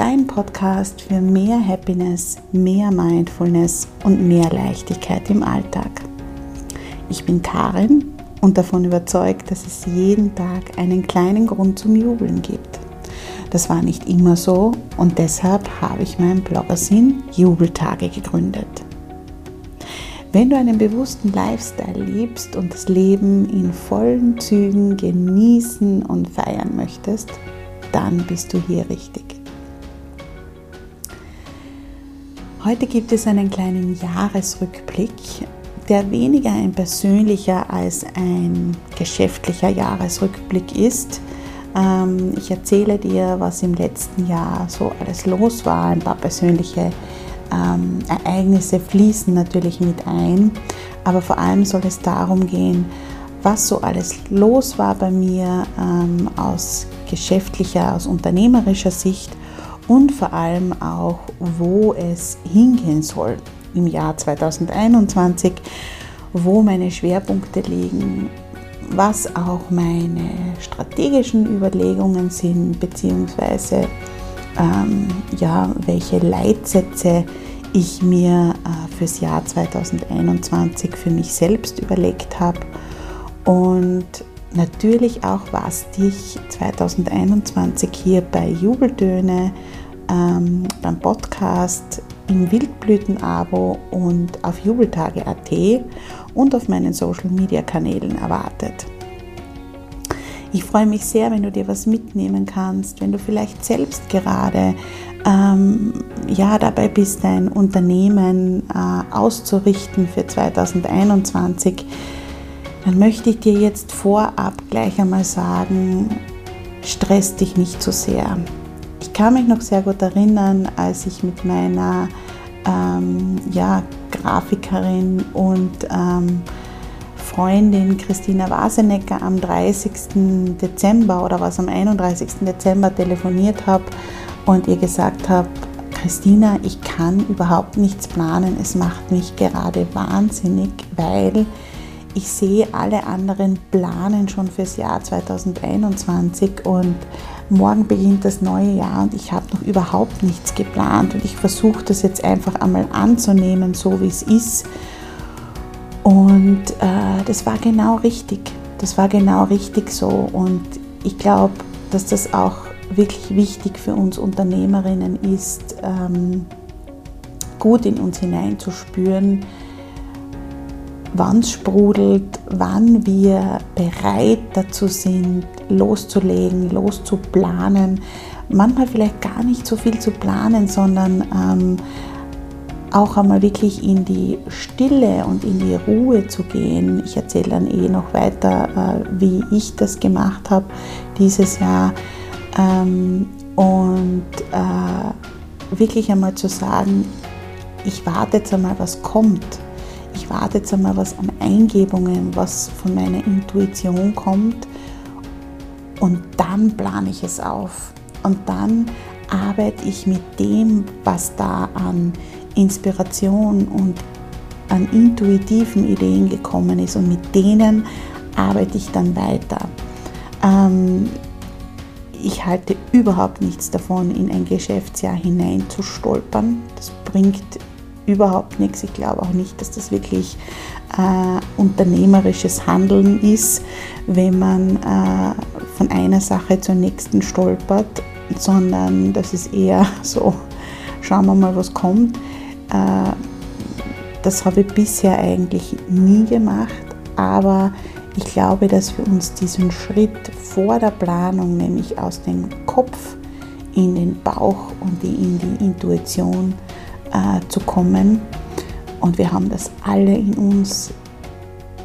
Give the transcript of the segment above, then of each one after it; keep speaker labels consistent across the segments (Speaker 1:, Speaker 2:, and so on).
Speaker 1: dein Podcast für mehr Happiness, mehr Mindfulness und mehr Leichtigkeit im Alltag. Ich bin Karin und davon überzeugt, dass es jeden Tag einen kleinen Grund zum Jubeln gibt. Das war nicht immer so und deshalb habe ich meinen Bloggersinn Jubeltage gegründet. Wenn du einen bewussten Lifestyle liebst und das Leben in vollen Zügen genießen und feiern möchtest, dann bist du hier richtig. Heute gibt es einen kleinen Jahresrückblick, der weniger ein persönlicher als ein geschäftlicher Jahresrückblick ist. Ähm, ich erzähle dir, was im letzten Jahr so alles los war. Ein paar persönliche ähm, Ereignisse fließen natürlich mit ein, aber vor allem soll es darum gehen, was so alles los war bei mir ähm, aus geschäftlicher, aus unternehmerischer Sicht und vor allem auch, wo es hingehen soll im Jahr 2021, wo meine Schwerpunkte liegen, was auch meine strategischen Überlegungen sind, beziehungsweise ähm, ja, welche Leitsätze ich mir äh, fürs Jahr 2021 für mich selbst überlegt habe. Und natürlich auch, was dich 2021 hier bei Jubeltöne, ähm, beim Podcast, im Wildblüten-Abo und auf jubeltage.at und auf meinen Social-Media-Kanälen erwartet. Ich freue mich sehr, wenn du dir was mitnehmen kannst, wenn du vielleicht selbst gerade ähm, ja, dabei bist, dein Unternehmen äh, auszurichten für 2021 dann möchte ich dir jetzt vorab gleich einmal sagen, stress dich nicht zu so sehr. Ich kann mich noch sehr gut erinnern, als ich mit meiner ähm, ja, Grafikerin und ähm, Freundin Christina Wasenecker am 30. Dezember oder was am 31. Dezember telefoniert habe und ihr gesagt habe, Christina, ich kann überhaupt nichts planen. Es macht mich gerade wahnsinnig, weil ich sehe alle anderen planen schon fürs Jahr 2021 und morgen beginnt das neue Jahr und ich habe noch überhaupt nichts geplant und ich versuche das jetzt einfach einmal anzunehmen, so wie es ist. Und äh, das war genau richtig. Das war genau richtig so und ich glaube, dass das auch wirklich wichtig für uns Unternehmerinnen ist, ähm, gut in uns hineinzuspüren, wann es sprudelt, wann wir bereit dazu sind, loszulegen, loszuplanen. Manchmal vielleicht gar nicht so viel zu planen, sondern ähm, auch einmal wirklich in die Stille und in die Ruhe zu gehen. Ich erzähle dann eh noch weiter, äh, wie ich das gemacht habe dieses Jahr. Ähm, und äh, wirklich einmal zu sagen, ich warte jetzt einmal, was kommt ich warte jetzt einmal was an Eingebungen, was von meiner Intuition kommt und dann plane ich es auf. Und dann arbeite ich mit dem, was da an Inspiration und an intuitiven Ideen gekommen ist und mit denen arbeite ich dann weiter. Ähm, ich halte überhaupt nichts davon, in ein Geschäftsjahr hinein zu stolpern. Das bringt überhaupt nichts. Ich glaube auch nicht, dass das wirklich äh, unternehmerisches Handeln ist, wenn man äh, von einer Sache zur nächsten stolpert, sondern das ist eher so, schauen wir mal, was kommt. Äh, das habe ich bisher eigentlich nie gemacht, aber ich glaube, dass wir uns diesen Schritt vor der Planung, nämlich aus dem Kopf in den Bauch und in die Intuition äh, zu kommen, und wir haben das alle in uns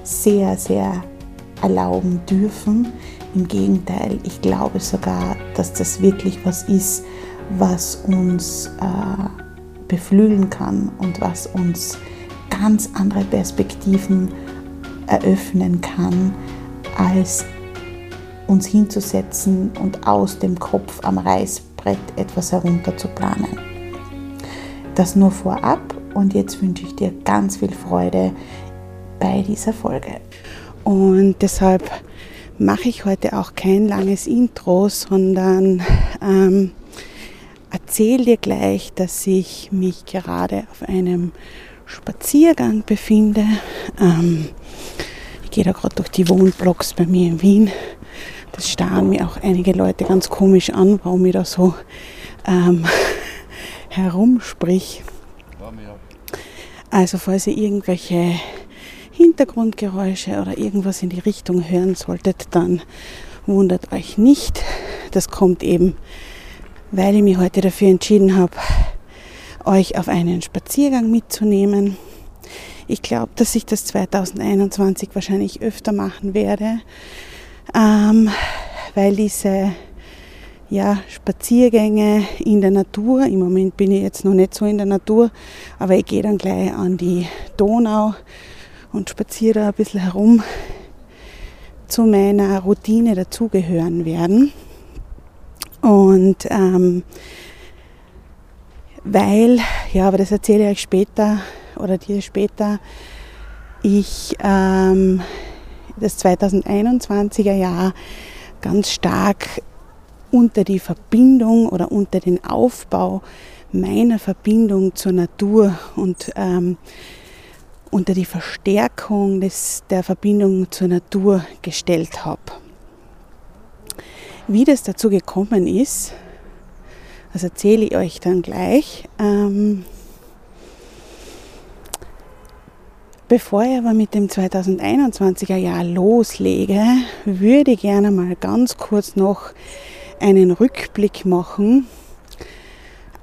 Speaker 1: sehr, sehr erlauben dürfen. Im Gegenteil, ich glaube sogar, dass das wirklich was ist, was uns äh, beflügeln kann und was uns ganz andere Perspektiven eröffnen kann, als uns hinzusetzen und aus dem Kopf am Reißbrett etwas herunterzuplanen. Das nur vorab und jetzt wünsche ich dir ganz viel Freude bei dieser Folge. Und deshalb mache ich heute auch kein langes Intro, sondern ähm, erzähle dir gleich, dass ich mich gerade auf einem Spaziergang befinde. Ähm, ich gehe da gerade durch die Wohnblocks bei mir in Wien. Das starren mir auch einige Leute ganz komisch an, warum ich da so ähm, herumsprich. Also falls ihr irgendwelche Hintergrundgeräusche oder irgendwas in die Richtung hören solltet, dann wundert euch nicht. Das kommt eben, weil ich mich heute dafür entschieden habe, euch auf einen Spaziergang mitzunehmen. Ich glaube, dass ich das 2021 wahrscheinlich öfter machen werde, ähm, weil diese ja, Spaziergänge in der Natur. Im Moment bin ich jetzt noch nicht so in der Natur, aber ich gehe dann gleich an die Donau und spaziere da ein bisschen herum zu meiner Routine dazugehören werden. Und ähm, weil, ja, aber das erzähle ich euch später oder dir später, ich ähm, das 2021er Jahr ganz stark unter die Verbindung oder unter den Aufbau meiner Verbindung zur Natur und ähm, unter die Verstärkung des, der Verbindung zur Natur gestellt habe. Wie das dazu gekommen ist, das erzähle ich euch dann gleich. Ähm, Bevor ich aber mit dem 2021er Jahr loslege, würde ich gerne mal ganz kurz noch einen Rückblick machen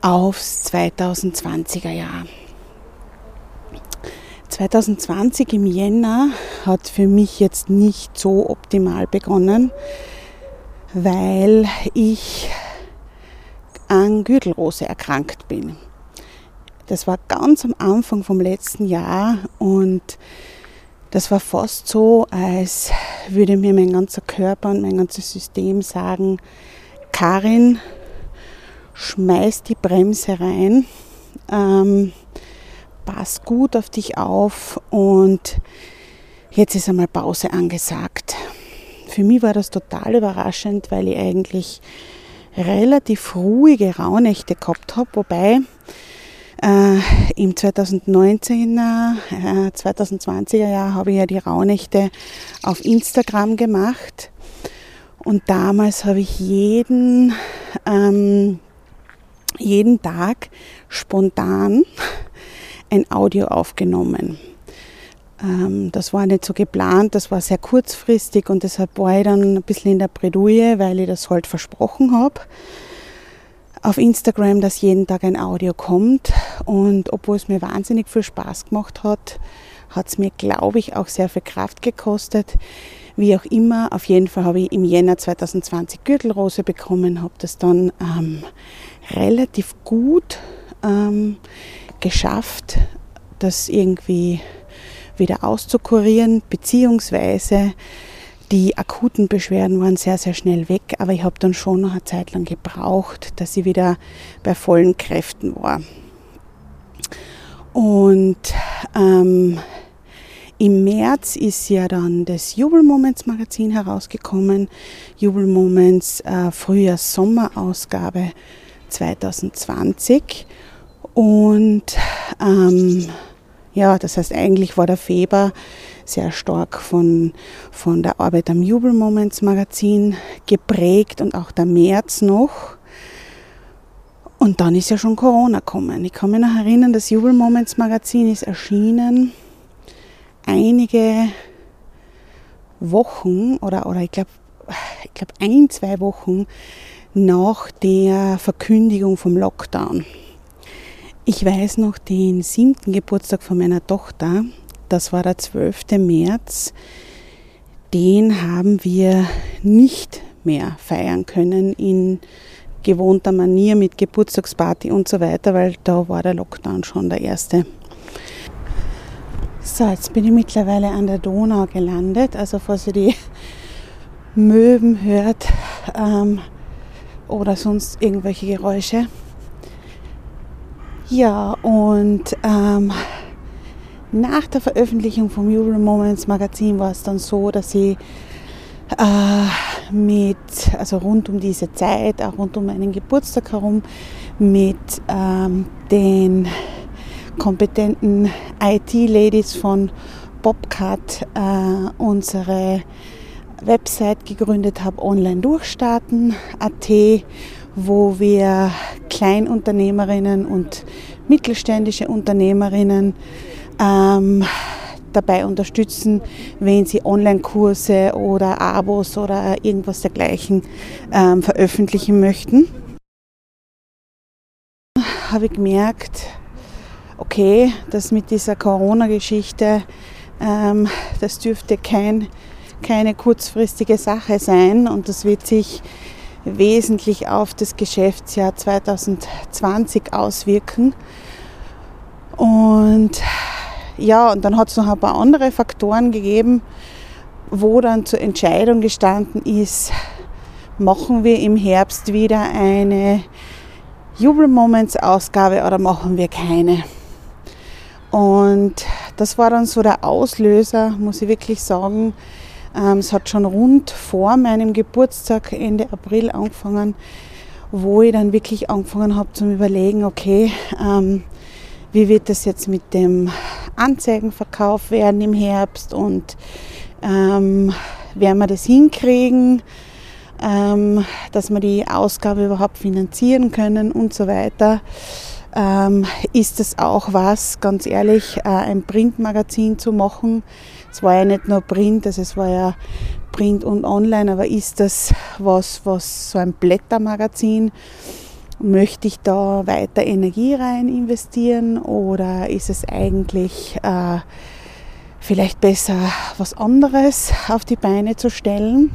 Speaker 1: aufs 2020er Jahr. 2020 im Jänner hat für mich jetzt nicht so optimal begonnen, weil ich an Gürtelrose erkrankt bin. Das war ganz am Anfang vom letzten Jahr und das war fast so, als würde mir mein ganzer Körper und mein ganzes System sagen, Karin, schmeiß die Bremse rein, ähm, pass gut auf dich auf und jetzt ist einmal Pause angesagt. Für mich war das total überraschend, weil ich eigentlich relativ ruhige Rauhnächte gehabt habe, wobei äh, im 2019er, äh, 2020er Jahr habe ich ja die Rauhnächte auf Instagram gemacht und damals habe ich jeden, ähm, jeden Tag spontan ein Audio aufgenommen. Ähm, das war nicht so geplant, das war sehr kurzfristig und deshalb war ich dann ein bisschen in der Bredouille, weil ich das halt versprochen habe auf Instagram, dass jeden Tag ein Audio kommt. Und obwohl es mir wahnsinnig viel Spaß gemacht hat, hat es mir, glaube ich, auch sehr viel Kraft gekostet. Wie auch immer, auf jeden Fall habe ich im Jänner 2020 Gürtelrose bekommen, habe das dann ähm, relativ gut ähm, geschafft, das irgendwie wieder auszukurieren, beziehungsweise die akuten Beschwerden waren sehr, sehr schnell weg, aber ich habe dann schon noch eine Zeit lang gebraucht, dass ich wieder bei vollen Kräften war. Und ähm, im März ist ja dann das Jubel Moments Magazin herausgekommen. Jubel Moments äh, Frühjahrs-Sommer-Ausgabe 2020. Und ähm, ja, das heißt, eigentlich war der Februar sehr stark von, von der Arbeit am Jubel Moments Magazin geprägt und auch der März noch. Und dann ist ja schon Corona gekommen. Ich kann mich noch erinnern, das Jubel Moments Magazin ist erschienen einige Wochen oder, oder ich glaube ich glaub ein, zwei Wochen nach der Verkündigung vom Lockdown. Ich weiß noch den siebten Geburtstag von meiner Tochter, das war der 12. März, den haben wir nicht mehr feiern können in gewohnter Manier mit Geburtstagsparty und so weiter, weil da war der Lockdown schon der erste. So, jetzt bin ich mittlerweile an der Donau gelandet. Also falls ihr die Möwen hört ähm, oder sonst irgendwelche Geräusche. Ja, und ähm, nach der Veröffentlichung vom Jubel Moments Magazin war es dann so, dass ich äh, mit, also rund um diese Zeit, auch rund um meinen Geburtstag herum, mit ähm, den kompetenten IT-Ladies von Bobcat äh, unsere Website gegründet habe, online durchstarten.at, wo wir Kleinunternehmerinnen und mittelständische Unternehmerinnen ähm, dabei unterstützen, wenn sie Online-Kurse oder Abos oder irgendwas dergleichen ähm, veröffentlichen möchten. Habe ich gemerkt, okay, das mit dieser Corona-Geschichte, ähm, das dürfte kein, keine kurzfristige Sache sein und das wird sich wesentlich auf das Geschäftsjahr 2020 auswirken. Und ja, und dann hat es noch ein paar andere Faktoren gegeben, wo dann zur Entscheidung gestanden ist, machen wir im Herbst wieder eine Jubel Moments Ausgabe oder machen wir keine. Und das war dann so der Auslöser, muss ich wirklich sagen. Ähm, es hat schon rund vor meinem Geburtstag Ende April angefangen, wo ich dann wirklich angefangen habe zu überlegen, okay, ähm, wie wird das jetzt mit dem Anzeigenverkauf werden im Herbst und ähm, werden wir das hinkriegen, ähm, dass wir die Ausgabe überhaupt finanzieren können und so weiter ähm, ist es auch was, ganz ehrlich, äh, ein Printmagazin zu machen. Es war ja nicht nur Print, also es war ja Print und Online, aber ist das was, was so ein Blättermagazin? Möchte ich da weiter Energie rein investieren oder ist es eigentlich äh, vielleicht besser, was anderes auf die Beine zu stellen?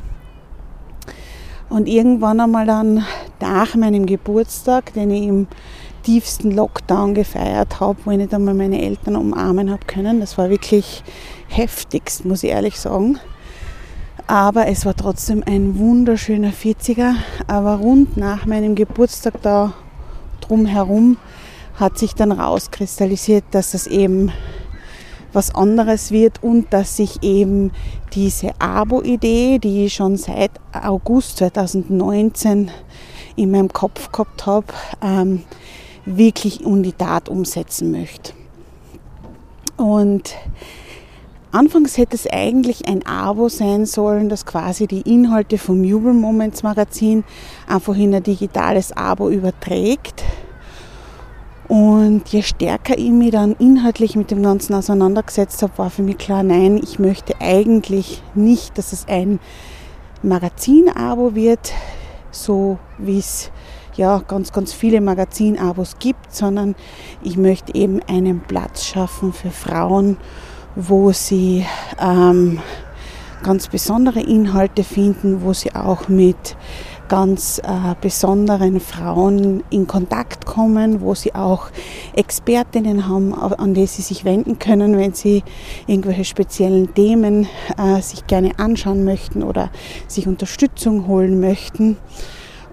Speaker 1: Und irgendwann einmal dann nach meinem Geburtstag, den ich im tiefsten Lockdown gefeiert habe, wo ich nicht einmal meine Eltern umarmen habe können. Das war wirklich heftigst, muss ich ehrlich sagen. Aber es war trotzdem ein wunderschöner 40er. Aber rund nach meinem Geburtstag da drumherum hat sich dann rauskristallisiert, dass das eben was anderes wird und dass sich eben diese Abo-Idee, die ich schon seit August 2019 in meinem Kopf gehabt habe, ähm, wirklich in die Tat umsetzen möchte. Und anfangs hätte es eigentlich ein Abo sein sollen, das quasi die Inhalte vom Jubel Moments Magazin einfach in ein digitales Abo überträgt. Und je stärker ich mich dann inhaltlich mit dem Ganzen auseinandergesetzt habe, war für mich klar, nein, ich möchte eigentlich nicht, dass es ein Magazin-Abo wird, so wie es ja, ganz, ganz viele Magazinabos gibt, sondern ich möchte eben einen Platz schaffen für Frauen, wo sie ähm, ganz besondere Inhalte finden, wo sie auch mit ganz äh, besonderen Frauen in Kontakt kommen, wo sie auch Expertinnen haben, an die sie sich wenden können, wenn sie irgendwelche speziellen Themen äh, sich gerne anschauen möchten oder sich Unterstützung holen möchten.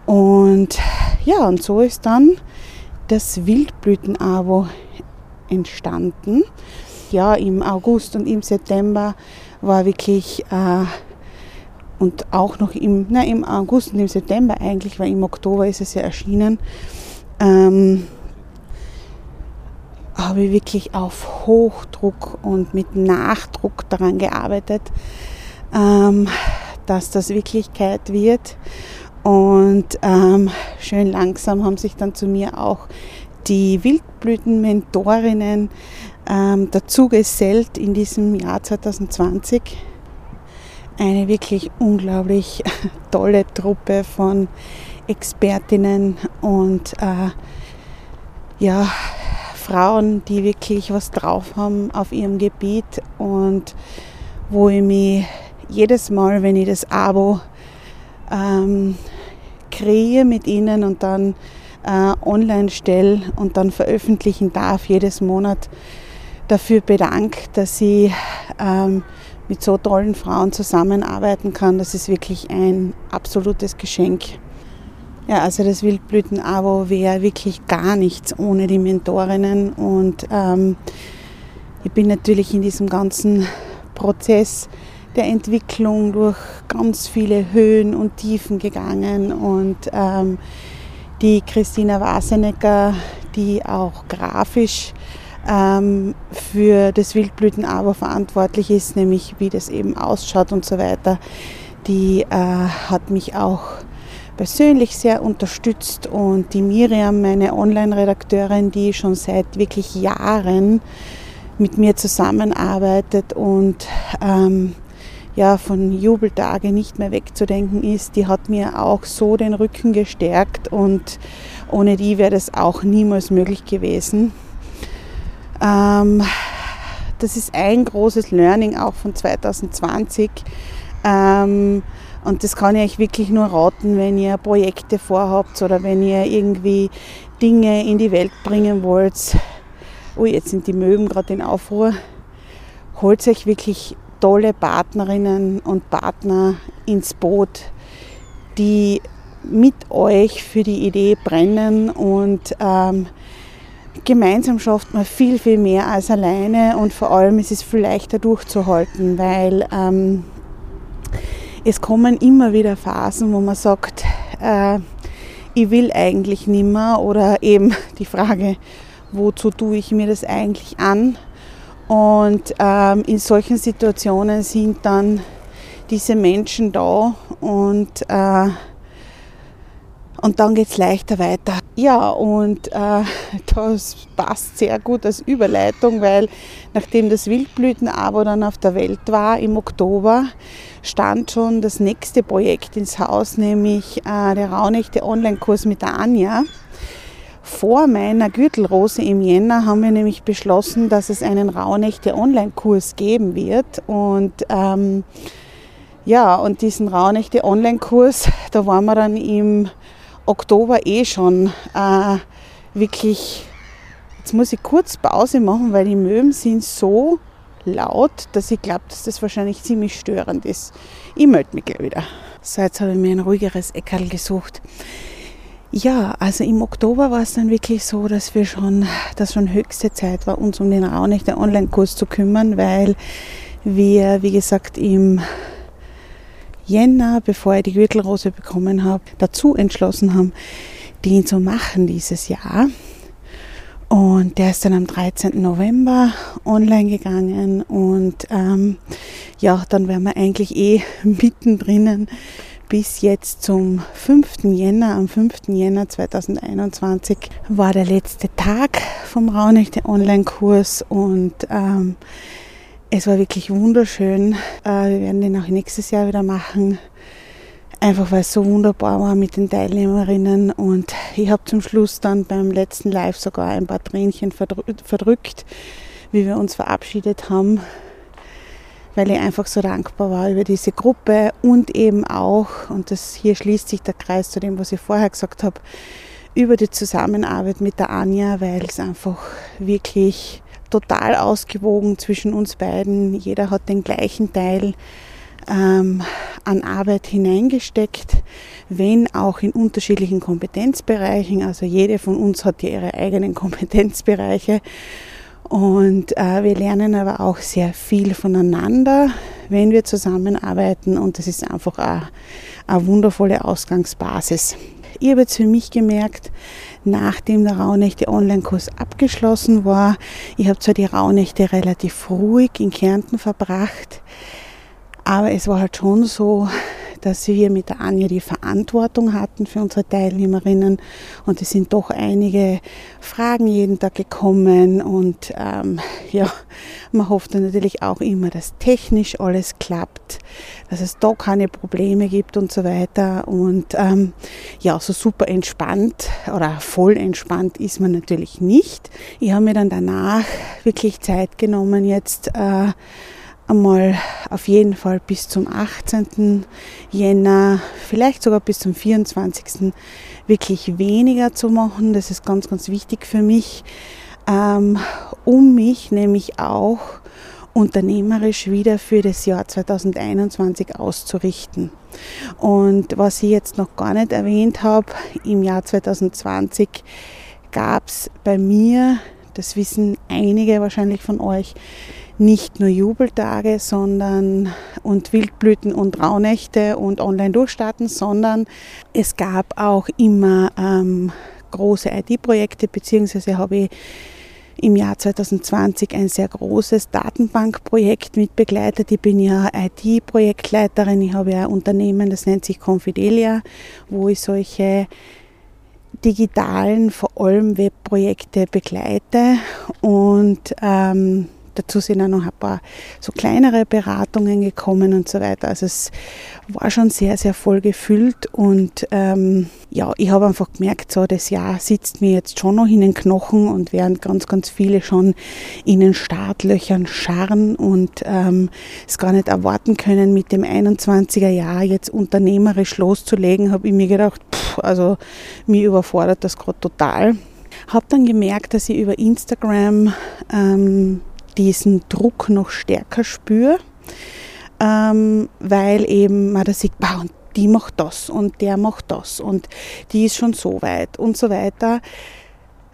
Speaker 1: Und ja, und so ist dann das Wildblüten-Abo entstanden. Ja, im August und im September war wirklich äh, und auch noch im, na, im August und im September eigentlich, weil im Oktober ist es ja erschienen, ähm, habe ich wirklich auf Hochdruck und mit Nachdruck daran gearbeitet, ähm, dass das Wirklichkeit wird. Und ähm, schön langsam haben sich dann zu mir auch die Wildblütenmentorinnen ähm, dazu gesellt in diesem Jahr 2020 eine wirklich unglaublich tolle Truppe von Expertinnen und äh, ja, Frauen, die wirklich was drauf haben auf ihrem Gebiet und wo ich mich jedes Mal, wenn ich das Abo ähm, kreiere mit ihnen und dann äh, online stelle und dann veröffentlichen darf, jedes Monat dafür bedanke, dass ich ähm, mit so tollen Frauen zusammenarbeiten kann. Das ist wirklich ein absolutes Geschenk. Ja, also das Wildblüten-Abo wäre wirklich gar nichts ohne die Mentorinnen und ähm, ich bin natürlich in diesem ganzen Prozess der Entwicklung durch ganz viele Höhen und Tiefen gegangen und ähm, die Christina Wasenecker, die auch grafisch ähm, für das Wildblütenabo verantwortlich ist, nämlich wie das eben ausschaut und so weiter, die äh, hat mich auch persönlich sehr unterstützt und die Miriam, meine Online-Redakteurin, die schon seit wirklich Jahren mit mir zusammenarbeitet und ähm, ja, von Jubeltage nicht mehr wegzudenken ist, die hat mir auch so den Rücken gestärkt und ohne die wäre das auch niemals möglich gewesen. Ähm, das ist ein großes Learning auch von 2020. Ähm, und das kann ich euch wirklich nur raten, wenn ihr Projekte vorhabt oder wenn ihr irgendwie Dinge in die Welt bringen wollt. Oh, jetzt sind die Möwen gerade in Aufruhr. Holt euch wirklich tolle Partnerinnen und Partner ins Boot, die mit euch für die Idee brennen und ähm, gemeinsam schafft man viel, viel mehr als alleine und vor allem ist es viel leichter durchzuhalten, weil ähm, es kommen immer wieder Phasen, wo man sagt, äh, ich will eigentlich nimmer oder eben die Frage, wozu tue ich mir das eigentlich an? Und ähm, in solchen Situationen sind dann diese Menschen da und, äh, und dann geht es leichter weiter. Ja, und äh, das passt sehr gut als Überleitung, weil nachdem das Wildblütenabo dann auf der Welt war im Oktober, stand schon das nächste Projekt ins Haus, nämlich äh, der Raunächte Online-Kurs mit Anja. Vor meiner Gürtelrose im Jänner haben wir nämlich beschlossen, dass es einen Rauhnächte Online-Kurs geben wird. Und ähm, ja, und diesen Rauhnächte Online-Kurs, da waren wir dann im Oktober eh schon äh, wirklich. Jetzt muss ich kurz Pause machen, weil die Möwen sind so laut, dass ich glaube, dass das wahrscheinlich ziemlich störend ist. Ich melde mich gleich wieder. So, jetzt habe ich mir ein ruhigeres Eckerl gesucht. Ja, also im Oktober war es dann wirklich so, dass wir schon, dass schon höchste Zeit war, uns um den Raunächte Online-Kurs zu kümmern, weil wir, wie gesagt, im Jänner, bevor ich die Gürtelrose bekommen habe, dazu entschlossen haben, den zu machen dieses Jahr. Und der ist dann am 13. November online gegangen und ähm, ja, dann wären wir eigentlich eh mittendrin bis jetzt zum 5. Jänner. Am 5. Jänner 2021 war der letzte Tag vom Raunächte Online-Kurs und ähm, es war wirklich wunderschön. Äh, wir werden den auch nächstes Jahr wieder machen. Einfach weil es so wunderbar war mit den Teilnehmerinnen und ich habe zum Schluss dann beim letzten Live sogar ein paar Tränchen verdrückt, wie wir uns verabschiedet haben weil ich einfach so dankbar war über diese Gruppe und eben auch, und das hier schließt sich der Kreis zu dem, was ich vorher gesagt habe, über die Zusammenarbeit mit der Anja, weil es einfach wirklich total ausgewogen zwischen uns beiden. Jeder hat den gleichen Teil ähm, an Arbeit hineingesteckt, wenn auch in unterschiedlichen Kompetenzbereichen. Also jede von uns hat ja ihre eigenen Kompetenzbereiche. Und äh, wir lernen aber auch sehr viel voneinander, wenn wir zusammenarbeiten. Und das ist einfach eine, eine wundervolle Ausgangsbasis. Ich habe jetzt für mich gemerkt, nachdem der Rauhnächte Online-Kurs abgeschlossen war, ich habe zwar die Rauhnächte relativ ruhig in Kärnten verbracht, aber es war halt schon so, dass wir mit der Anja die Verantwortung hatten für unsere Teilnehmerinnen. Und es sind doch einige Fragen jeden Tag gekommen. Und ähm, ja, man hofft natürlich auch immer, dass technisch alles klappt, dass es da keine Probleme gibt und so weiter. Und ähm, ja, so super entspannt oder voll entspannt ist man natürlich nicht. Ich habe mir dann danach wirklich Zeit genommen, jetzt äh, einmal auf jeden Fall bis zum 18. Jänner, vielleicht sogar bis zum 24. wirklich weniger zu machen. Das ist ganz, ganz wichtig für mich, ähm, um mich nämlich auch unternehmerisch wieder für das Jahr 2021 auszurichten. Und was ich jetzt noch gar nicht erwähnt habe, im Jahr 2020 gab es bei mir, das wissen einige wahrscheinlich von euch, nicht nur Jubeltage sondern, und Wildblüten und Rauhnächte und Online-Durchstarten, sondern es gab auch immer ähm, große IT-Projekte, beziehungsweise habe ich im Jahr 2020 ein sehr großes Datenbankprojekt mit begleitet. Ich bin ja IT-Projektleiterin, ich habe ein Unternehmen, das nennt sich Confidelia, wo ich solche digitalen, vor allem Webprojekte begleite und ähm, Dazu sind auch noch ein paar so kleinere Beratungen gekommen und so weiter. Also es war schon sehr, sehr voll gefüllt und ähm, ja, ich habe einfach gemerkt, so das Jahr sitzt mir jetzt schon noch in den Knochen und während ganz, ganz viele schon in den Startlöchern scharren und ähm, es gar nicht erwarten können, mit dem 21er Jahr jetzt unternehmerisch loszulegen, habe ich mir gedacht, pff, also mir überfordert das gerade total. Habe dann gemerkt, dass ich über Instagram ähm, diesen Druck noch stärker spüre, ähm, weil eben man da sieht, wow, und die macht das und der macht das und die ist schon so weit und so weiter.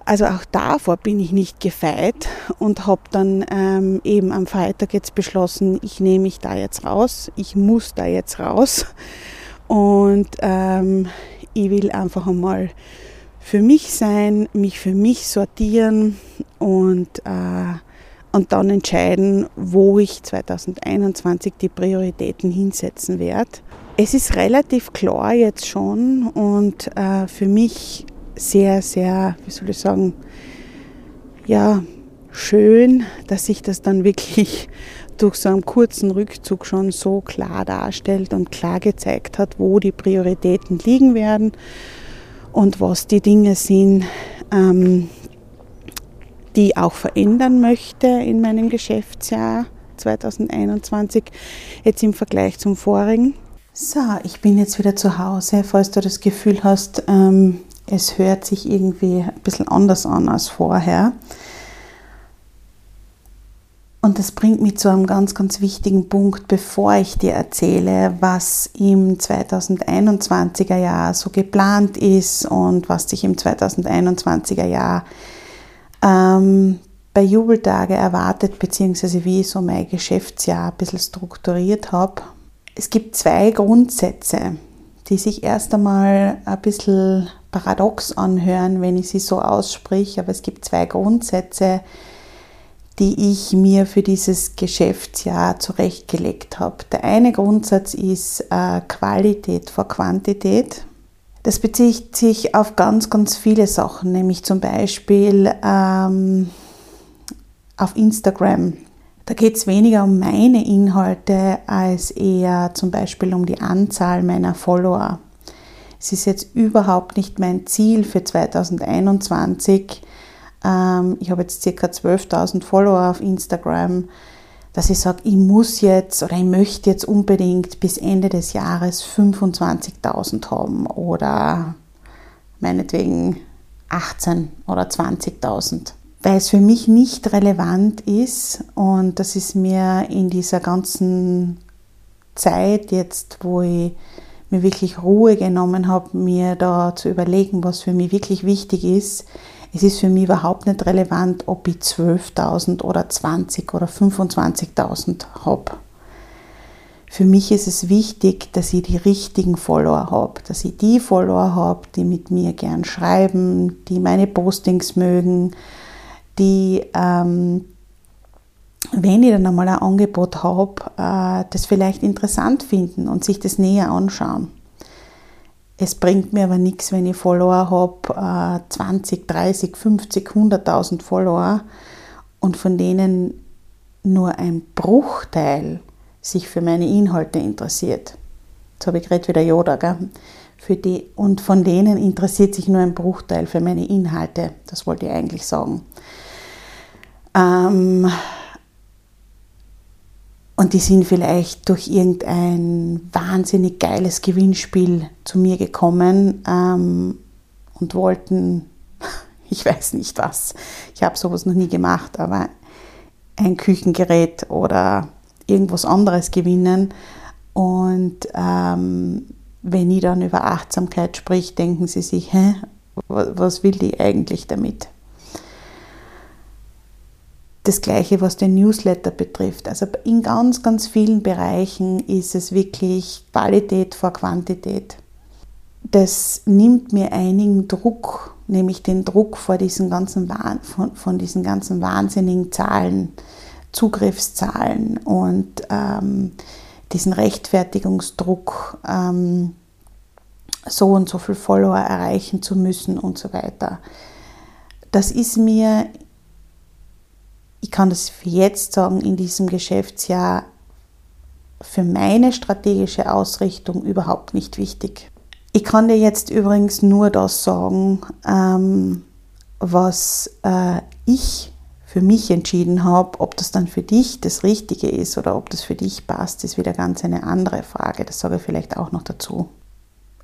Speaker 1: Also auch davor bin ich nicht gefeit und habe dann ähm, eben am Freitag jetzt beschlossen, ich nehme mich da jetzt raus, ich muss da jetzt raus und ähm, ich will einfach einmal für mich sein, mich für mich sortieren und äh, und dann entscheiden, wo ich 2021 die Prioritäten hinsetzen werde. Es ist relativ klar jetzt schon und äh, für mich sehr, sehr, wie soll ich sagen, ja, schön, dass sich das dann wirklich durch so einen kurzen Rückzug schon so klar darstellt und klar gezeigt hat, wo die Prioritäten liegen werden und was die Dinge sind, ähm, die auch verändern möchte in meinem Geschäftsjahr 2021, jetzt im Vergleich zum vorigen. So, ich bin jetzt wieder zu Hause. Falls du das Gefühl hast, ähm, es hört sich irgendwie ein bisschen anders an als vorher. Und das bringt mich zu einem ganz, ganz wichtigen Punkt, bevor ich dir erzähle, was im 2021er Jahr so geplant ist und was sich im 2021er Jahr ähm, bei Jubeltage erwartet, beziehungsweise wie ich so mein Geschäftsjahr ein bisschen strukturiert habe. Es gibt zwei Grundsätze, die sich erst einmal ein bisschen paradox anhören, wenn ich sie so ausspreche, aber es gibt zwei Grundsätze, die ich mir für dieses Geschäftsjahr zurechtgelegt habe. Der eine Grundsatz ist äh, Qualität vor Quantität. Das bezieht sich auf ganz, ganz viele Sachen, nämlich zum Beispiel ähm, auf Instagram. Da geht es weniger um meine Inhalte als eher zum Beispiel um die Anzahl meiner Follower. Es ist jetzt überhaupt nicht mein Ziel für 2021. Ähm, ich habe jetzt ca. 12.000 Follower auf Instagram dass ich sage, ich muss jetzt oder ich möchte jetzt unbedingt bis Ende des Jahres 25.000 haben oder meinetwegen 18 oder 20.000. Weil es für mich nicht relevant ist und das ist mir in dieser ganzen Zeit jetzt, wo ich mir wirklich Ruhe genommen habe, mir da zu überlegen, was für mich wirklich wichtig ist. Es ist für mich überhaupt nicht relevant, ob ich 12.000 oder 20 oder 25.000 habe. Für mich ist es wichtig, dass ich die richtigen Follower habe, dass ich die Follower habe, die mit mir gern schreiben, die meine Postings mögen, die, ähm, wenn ich dann einmal ein Angebot habe, äh, das vielleicht interessant finden und sich das näher anschauen. Es bringt mir aber nichts, wenn ich Follower habe, äh, 20, 30, 50, 100.000 Follower und von denen nur ein Bruchteil sich für meine Inhalte interessiert. Jetzt habe ich gerade wieder Yoda, gell? Für die, und von denen interessiert sich nur ein Bruchteil für meine Inhalte. Das wollte ich eigentlich sagen. Ähm, und die sind vielleicht durch irgendein wahnsinnig geiles Gewinnspiel zu mir gekommen ähm, und wollten, ich weiß nicht was, ich habe sowas noch nie gemacht, aber ein Küchengerät oder irgendwas anderes gewinnen. Und ähm, wenn ich dann über Achtsamkeit sprich, denken sie sich, hä, was will die eigentlich damit? Das gleiche, was den Newsletter betrifft. Also in ganz, ganz vielen Bereichen ist es wirklich Qualität vor Quantität. Das nimmt mir einigen Druck, nämlich den Druck vor diesen ganzen, von, von diesen ganzen wahnsinnigen Zahlen, Zugriffszahlen und ähm, diesen Rechtfertigungsdruck, ähm, so und so viel Follower erreichen zu müssen und so weiter. Das ist mir, ich kann das jetzt sagen, in diesem Geschäftsjahr für meine strategische Ausrichtung überhaupt nicht wichtig. Ich kann dir jetzt übrigens nur das sagen, ähm, was äh, ich für mich entschieden habe, ob das dann für dich das Richtige ist oder ob das für dich passt, ist wieder ganz eine andere Frage. Das sage ich vielleicht auch noch dazu.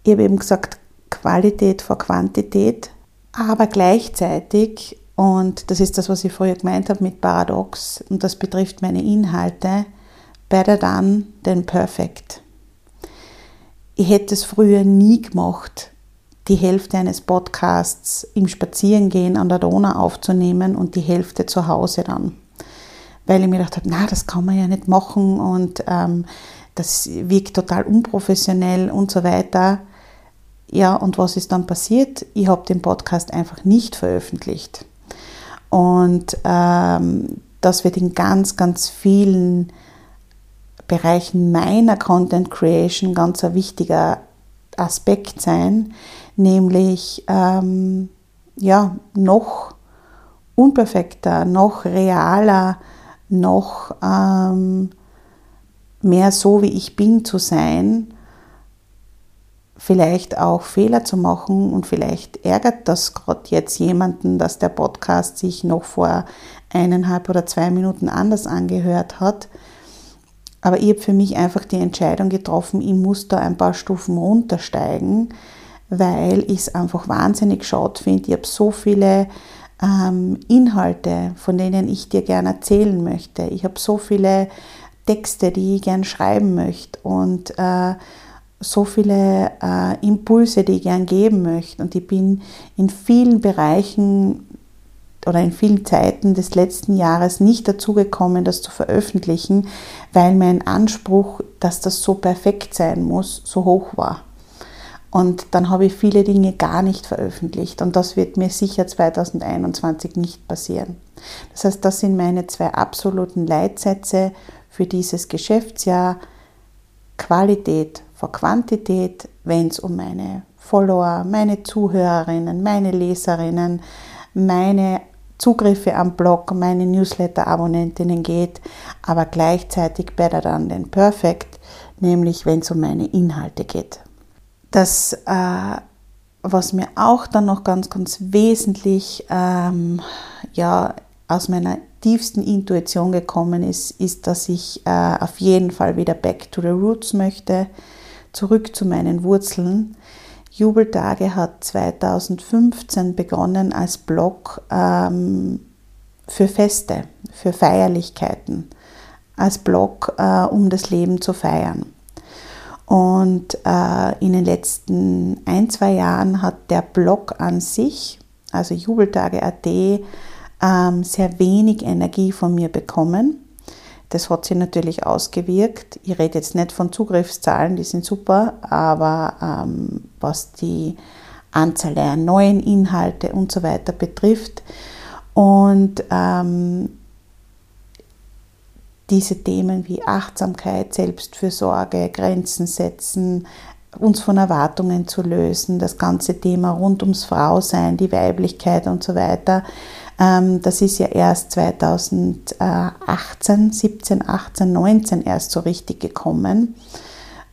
Speaker 1: Ich habe eben gesagt, Qualität vor Quantität, aber gleichzeitig, und das ist das, was ich vorher gemeint habe mit Paradox, und das betrifft meine Inhalte, better done than perfect. Ich hätte es früher nie gemacht, die Hälfte eines Podcasts im Spazierengehen an der Donau aufzunehmen und die Hälfte zu Hause dann. Weil ich mir gedacht habe, na, das kann man ja nicht machen und ähm, das wirkt total unprofessionell und so weiter. Ja, und was ist dann passiert? Ich habe den Podcast einfach nicht veröffentlicht. Und ähm, das wird in ganz, ganz vielen Bereichen meiner Content Creation ganz ein wichtiger Aspekt sein, nämlich ähm, ja, noch unperfekter, noch realer, noch ähm, mehr so, wie ich bin zu sein, vielleicht auch Fehler zu machen und vielleicht ärgert das gerade jetzt jemanden, dass der Podcast sich noch vor eineinhalb oder zwei Minuten anders angehört hat. Aber ich habe für mich einfach die Entscheidung getroffen, ich muss da ein paar Stufen runtersteigen, weil ich es einfach wahnsinnig schade finde. Ich habe so viele ähm, Inhalte, von denen ich dir gerne erzählen möchte. Ich habe so viele Texte, die ich gerne schreiben möchte und äh, so viele äh, Impulse, die ich gerne geben möchte. Und ich bin in vielen Bereichen oder in vielen Zeiten des letzten Jahres nicht dazu gekommen, das zu veröffentlichen, weil mein Anspruch, dass das so perfekt sein muss, so hoch war. Und dann habe ich viele Dinge gar nicht veröffentlicht und das wird mir sicher 2021 nicht passieren. Das heißt, das sind meine zwei absoluten Leitsätze für dieses Geschäftsjahr. Qualität vor Quantität, wenn es um meine Follower, meine Zuhörerinnen, meine Leserinnen, meine Zugriffe am Blog, meine Newsletter-Abonnentinnen geht, aber gleichzeitig better than than perfect, nämlich wenn es um meine Inhalte geht. Das, äh, was mir auch dann noch ganz, ganz wesentlich ähm, ja, aus meiner tiefsten Intuition gekommen ist, ist, dass ich äh, auf jeden Fall wieder back to the roots möchte, zurück zu meinen Wurzeln. Jubeltage hat 2015 begonnen als Blog ähm, für Feste, für Feierlichkeiten, als Blog, äh, um das Leben zu feiern. Und äh, in den letzten ein, zwei Jahren hat der Blog an sich, also Jubeltage.at, ähm, sehr wenig Energie von mir bekommen. Das hat sich natürlich ausgewirkt. Ich rede jetzt nicht von Zugriffszahlen, die sind super, aber ähm, was die Anzahl der neuen Inhalte und so weiter betrifft. Und ähm, diese Themen wie Achtsamkeit, Selbstfürsorge, Grenzen setzen, uns von Erwartungen zu lösen, das ganze Thema rund ums Frausein, die Weiblichkeit und so weiter. Ähm, das ist ja erst 2018, 17, 18, 19 erst so richtig gekommen.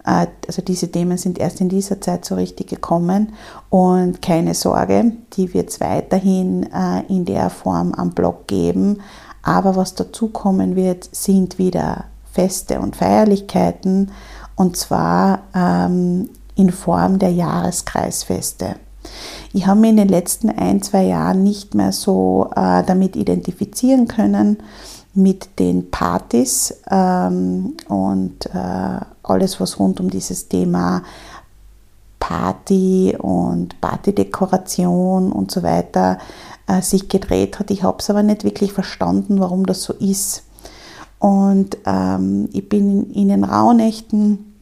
Speaker 1: Äh, also diese Themen sind erst in dieser Zeit so richtig gekommen und keine Sorge, die wird es weiterhin äh, in der Form am Blog geben. Aber was dazu kommen wird, sind wieder Feste und Feierlichkeiten und zwar ähm, in Form der Jahreskreisfeste. Ich habe mich in den letzten ein, zwei Jahren nicht mehr so äh, damit identifizieren können, mit den Partys ähm, und äh, alles, was rund um dieses Thema Party und Partydekoration und so weiter äh, sich gedreht hat. Ich habe es aber nicht wirklich verstanden, warum das so ist. Und ähm, ich bin in den Rauhnächten,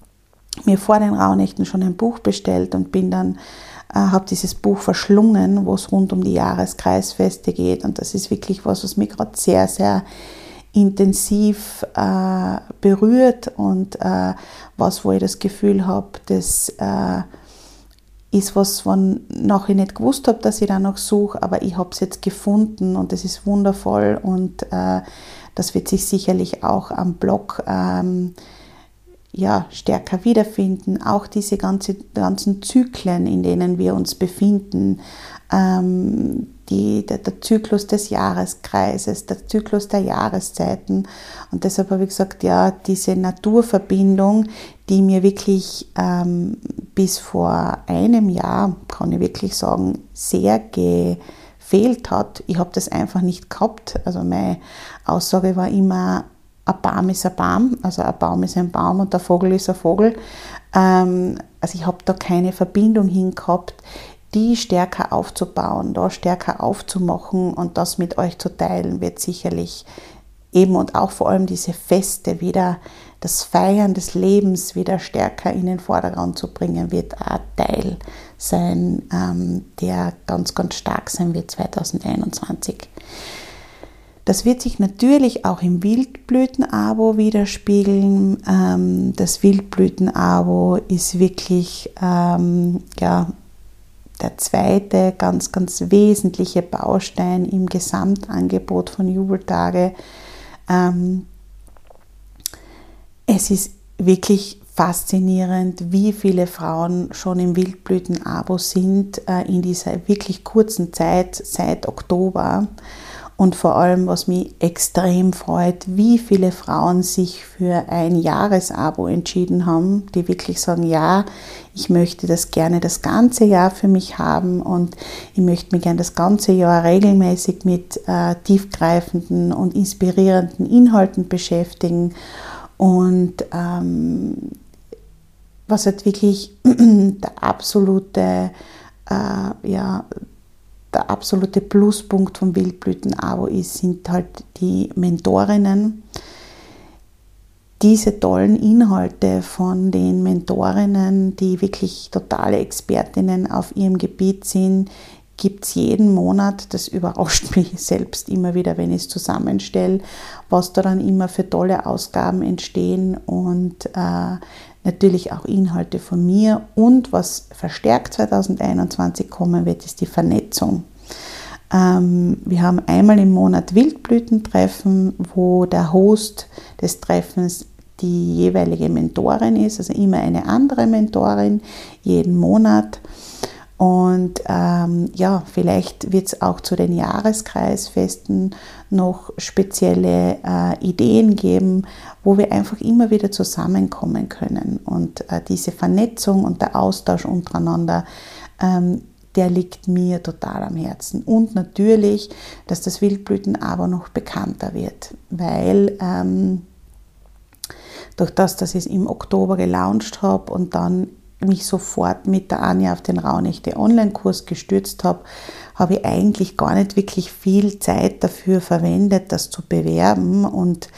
Speaker 1: mir vor den Rauhnächten schon ein Buch bestellt und bin dann äh, habe dieses Buch verschlungen, wo es rund um die Jahreskreisfeste geht. Und das ist wirklich was, was mich gerade sehr, sehr intensiv äh, berührt und äh, was, wo ich das Gefühl habe, das äh, ist was, wonach ich nicht gewusst habe, dass ich danach suche, aber ich habe es jetzt gefunden und es ist wundervoll und äh, das wird sich sicherlich auch am Blog ähm, ja, stärker wiederfinden. Auch diese ganze, ganzen Zyklen, in denen wir uns befinden, ähm, die, der, der, Zyklus des Jahreskreises, der Zyklus der Jahreszeiten. Und deshalb habe ich gesagt, ja, diese Naturverbindung, die mir wirklich ähm, bis vor einem Jahr, kann ich wirklich sagen, sehr gefehlt hat. Ich habe das einfach nicht gehabt. Also meine Aussage war immer, ein Baum ist ein Baum, also ein Baum ist ein Baum und der Vogel ist ein Vogel. Ähm, also ich habe da keine Verbindung hingehabt, die stärker aufzubauen, da stärker aufzumachen und das mit euch zu teilen, wird sicherlich eben und auch vor allem diese Feste wieder, das Feiern des Lebens wieder stärker in den Vordergrund zu bringen, wird ein Teil sein, ähm, der ganz, ganz stark sein wird 2021. Das wird sich natürlich auch im Wildblüten-Abo widerspiegeln. Ähm, das Wildblüten-Abo ist wirklich ähm, ja, der zweite ganz, ganz wesentliche Baustein im Gesamtangebot von Jubeltage. Ähm, es ist wirklich faszinierend, wie viele Frauen schon im Wildblüten-Abo sind äh, in dieser wirklich kurzen Zeit seit Oktober. Und vor allem, was mich extrem freut, wie viele Frauen sich für ein Jahresabo entschieden haben, die wirklich sagen, ja, ich möchte das gerne das ganze Jahr für mich haben und ich möchte mich gerne das ganze Jahr regelmäßig mit äh, tiefgreifenden und inspirierenden Inhalten beschäftigen. Und ähm, was halt wirklich der absolute äh, ja, der absolute Pluspunkt vom Wildblüten-Abo ist, sind halt die Mentorinnen. Diese tollen Inhalte von den Mentorinnen, die wirklich totale Expertinnen auf ihrem Gebiet sind, gibt es jeden Monat. Das überrascht mich selbst immer wieder, wenn ich es zusammenstelle, was da dann immer für tolle Ausgaben entstehen und äh, natürlich auch Inhalte von mir und was verstärkt 2021 kommen wird, ist die Vernetzung. Ähm, wir haben einmal im Monat Wildblütentreffen, wo der Host des Treffens die jeweilige Mentorin ist, also immer eine andere Mentorin jeden Monat. Und ähm, ja, vielleicht wird es auch zu den Jahreskreisfesten noch spezielle äh, Ideen geben, wo wir einfach immer wieder zusammenkommen können. Und äh, diese Vernetzung und der Austausch untereinander, ähm, der liegt mir total am Herzen. Und natürlich, dass das Wildblüten aber noch bekannter wird, weil ähm, durch das, dass ich es im Oktober gelauncht habe und dann mich sofort mit der Anja auf den Raunächte Online-Kurs gestürzt habe, habe ich eigentlich gar nicht wirklich viel Zeit dafür verwendet, das zu bewerben und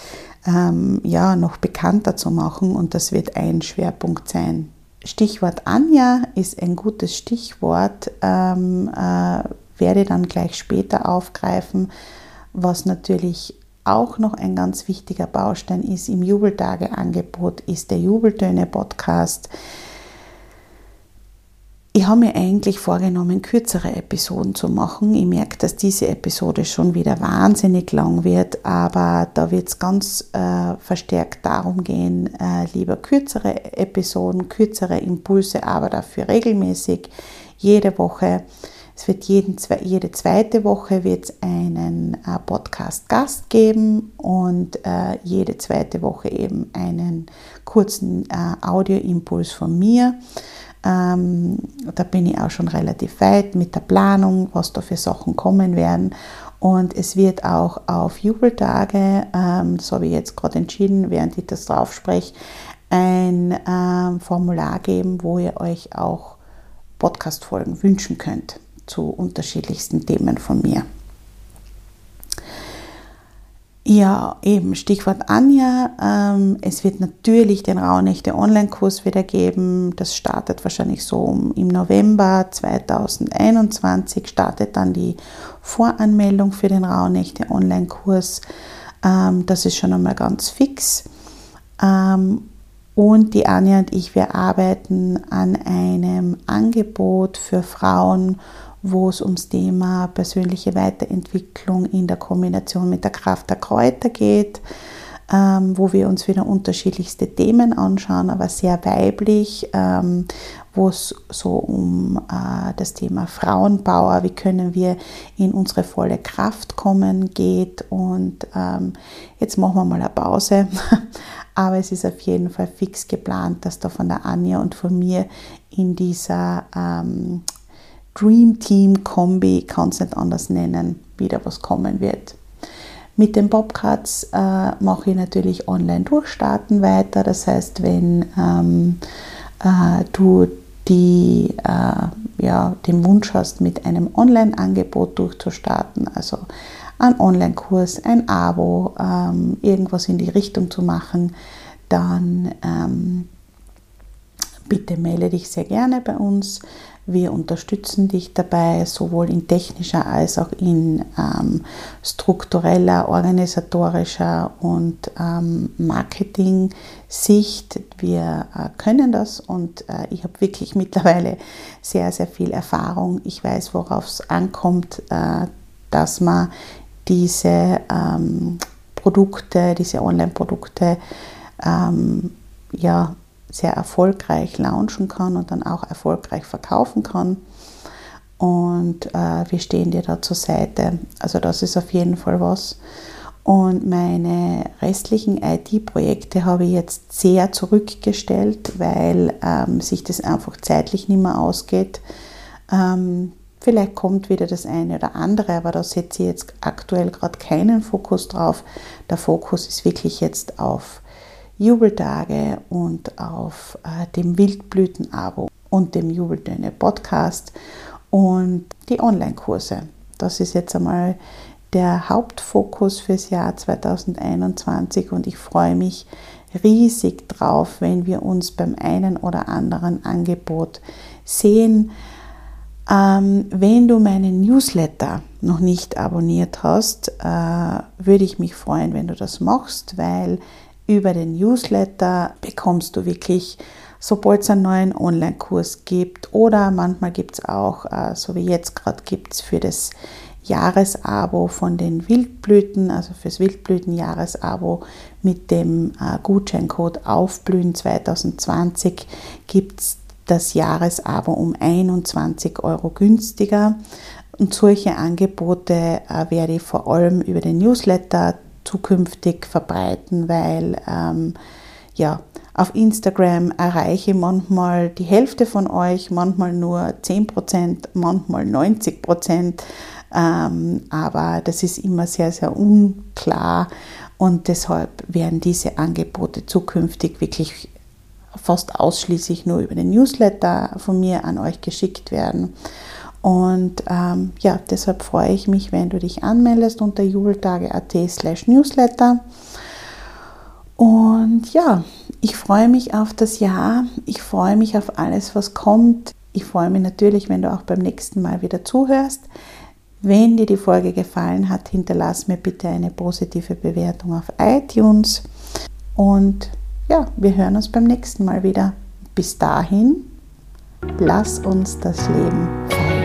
Speaker 1: ähm, ja, noch bekannter zu machen. Und das wird ein Schwerpunkt sein. Stichwort Anja ist ein gutes Stichwort, ähm, äh, werde dann gleich später aufgreifen, was natürlich auch noch ein ganz wichtiger Baustein ist im Jubeltage-Angebot, ist der Jubeltöne-Podcast. Ich habe mir eigentlich vorgenommen, kürzere Episoden zu machen. Ich merke, dass diese Episode schon wieder wahnsinnig lang wird, aber da wird es ganz äh, verstärkt darum gehen, äh, lieber kürzere Episoden, kürzere Impulse, aber dafür regelmäßig, jede Woche. Es wird jeden, jede zweite Woche wird einen äh, Podcast-Gast geben und äh, jede zweite Woche eben einen kurzen äh, Audioimpuls von mir. Ähm, da bin ich auch schon relativ weit mit der Planung, was da für Sachen kommen werden. Und es wird auch auf Jubeltage, ähm, das habe ich jetzt gerade entschieden, während ich das drauf spreche, ein ähm, Formular geben, wo ihr euch auch Podcast-Folgen wünschen könnt zu unterschiedlichsten Themen von mir. Ja, eben Stichwort Anja. Ähm, es wird natürlich den Rauhnächte Online-Kurs wieder geben. Das startet wahrscheinlich so im November 2021. Startet dann die Voranmeldung für den Rauhnächte Online-Kurs. Ähm, das ist schon einmal ganz fix. Ähm, und die Anja und ich, wir arbeiten an einem Angebot für Frauen, wo es ums Thema persönliche Weiterentwicklung in der Kombination mit der Kraft der Kräuter geht, ähm, wo wir uns wieder unterschiedlichste Themen anschauen, aber sehr weiblich, ähm, wo es so um äh, das Thema Frauenpower, wie können wir in unsere volle Kraft kommen, geht. Und ähm, jetzt machen wir mal eine Pause. Aber es ist auf jeden Fall fix geplant, dass da von der Anja und von mir in dieser ähm, Dream Team Kombi, kann es nicht anders nennen, wieder was kommen wird. Mit den Bobcats äh, mache ich natürlich online durchstarten weiter. Das heißt, wenn ähm, äh, du die, äh, ja, den Wunsch hast, mit einem Online-Angebot durchzustarten, also ein Online-Kurs, ein Abo, ähm, irgendwas in die Richtung zu machen, dann ähm, bitte melde dich sehr gerne bei uns. Wir unterstützen dich dabei, sowohl in technischer als auch in ähm, struktureller, organisatorischer und ähm, Marketing-Sicht. Wir äh, können das und äh, ich habe wirklich mittlerweile sehr, sehr viel Erfahrung. Ich weiß, worauf es ankommt, äh, dass man diese ähm, Produkte, diese Online-Produkte, ähm, ja, sehr erfolgreich launchen kann und dann auch erfolgreich verkaufen kann. Und äh, wir stehen dir da zur Seite. Also das ist auf jeden Fall was. Und meine restlichen IT-Projekte habe ich jetzt sehr zurückgestellt, weil ähm, sich das einfach zeitlich nicht mehr ausgeht. Ähm, vielleicht kommt wieder das eine oder andere, aber da setze ich jetzt aktuell gerade keinen Fokus drauf. Der Fokus ist wirklich jetzt auf Jubeltage und auf äh, dem Wildblüten-Abo und dem Jubeltöne Podcast und die Online-Kurse. Das ist jetzt einmal der Hauptfokus fürs Jahr 2021 und ich freue mich riesig drauf, wenn wir uns beim einen oder anderen Angebot sehen. Ähm, wenn du meinen Newsletter noch nicht abonniert hast, äh, würde ich mich freuen, wenn du das machst, weil über den Newsletter bekommst du wirklich, sobald es einen neuen Online-Kurs gibt oder manchmal gibt es auch, äh, so wie jetzt gerade gibt es für das Jahresabo von den Wildblüten, also fürs Wildblüten-Jahresabo mit dem äh, Gutscheincode Aufblühen 2020 gibt es das Jahresabo um 21 Euro günstiger. Und solche Angebote äh, werde ich vor allem über den Newsletter zukünftig verbreiten, weil ähm, ja, auf Instagram erreiche ich manchmal die Hälfte von euch, manchmal nur 10%, manchmal 90%, ähm, aber das ist immer sehr, sehr unklar und deshalb werden diese Angebote zukünftig wirklich fast ausschließlich nur über den Newsletter von mir an euch geschickt werden. Und ähm, ja, deshalb freue ich mich, wenn du dich anmeldest unter jubeltage.at slash newsletter. Und ja, ich freue mich auf das Jahr. Ich freue mich auf alles, was kommt. Ich freue mich natürlich, wenn du auch beim nächsten Mal wieder zuhörst. Wenn dir die Folge gefallen hat, hinterlass mir bitte eine positive Bewertung auf iTunes. Und ja, wir hören uns beim nächsten Mal wieder. Bis dahin, lass uns das Leben feiern.